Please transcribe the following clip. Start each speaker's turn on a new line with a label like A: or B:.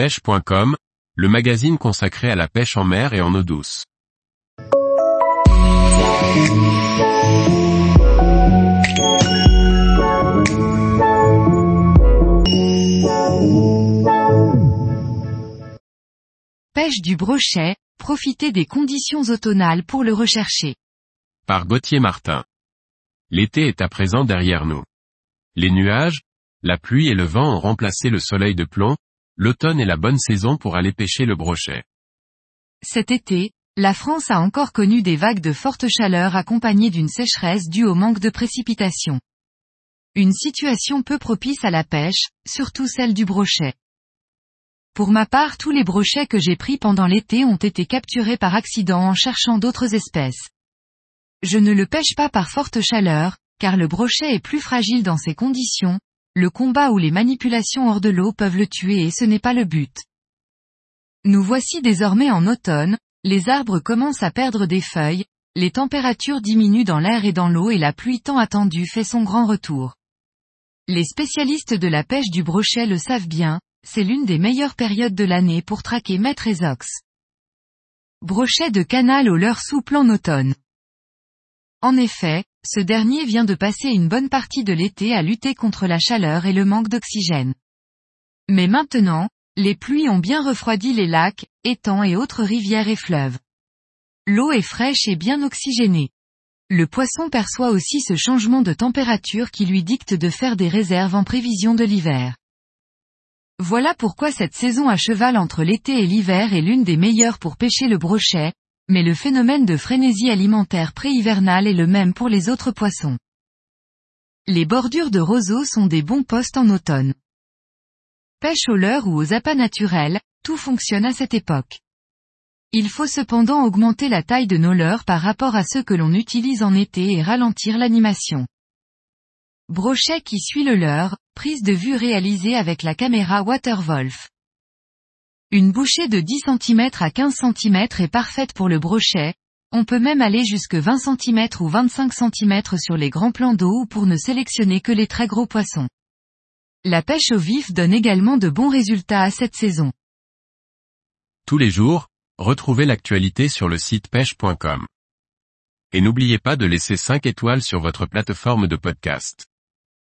A: pêche.com, le magazine consacré à la pêche en mer et en eau douce.
B: Pêche du brochet, profitez des conditions automnales pour le rechercher.
A: Par Gauthier Martin. L'été est à présent derrière nous. Les nuages, la pluie et le vent ont remplacé le soleil de plomb, l'automne est la bonne saison pour aller pêcher le brochet.
B: Cet été, la France a encore connu des vagues de forte chaleur accompagnées d'une sécheresse due au manque de précipitations. Une situation peu propice à la pêche, surtout celle du brochet. Pour ma part tous les brochets que j'ai pris pendant l'été ont été capturés par accident en cherchant d'autres espèces. Je ne le pêche pas par forte chaleur, car le brochet est plus fragile dans ces conditions, le combat ou les manipulations hors de l'eau peuvent le tuer et ce n'est pas le but. Nous voici désormais en automne, les arbres commencent à perdre des feuilles, les températures diminuent dans l'air et dans l'eau et la pluie tant attendue fait son grand retour. Les spécialistes de la pêche du brochet le savent bien, c'est l'une des meilleures périodes de l'année pour traquer maître et ox. Brochet de canal au leurre souple en automne. En effet, ce dernier vient de passer une bonne partie de l'été à lutter contre la chaleur et le manque d'oxygène. Mais maintenant, les pluies ont bien refroidi les lacs, étangs et autres rivières et fleuves. L'eau est fraîche et bien oxygénée. Le poisson perçoit aussi ce changement de température qui lui dicte de faire des réserves en prévision de l'hiver. Voilà pourquoi cette saison à cheval entre l'été et l'hiver est l'une des meilleures pour pêcher le brochet, mais le phénomène de frénésie alimentaire pré-hivernale est le même pour les autres poissons. Les bordures de roseaux sont des bons postes en automne. Pêche au leurre ou aux appâts naturels, tout fonctionne à cette époque. Il faut cependant augmenter la taille de nos leurres par rapport à ceux que l'on utilise en été et ralentir l'animation. Brochet qui suit le leurre, prise de vue réalisée avec la caméra Waterwolf. Une bouchée de 10 cm à 15 cm est parfaite pour le brochet, on peut même aller jusque 20 cm ou 25 cm sur les grands plans d'eau ou pour ne sélectionner que les très gros poissons. La pêche au vif donne également de bons résultats à cette saison.
A: Tous les jours, retrouvez l'actualité sur le site pêche.com. Et n'oubliez pas de laisser 5 étoiles sur votre plateforme de podcast.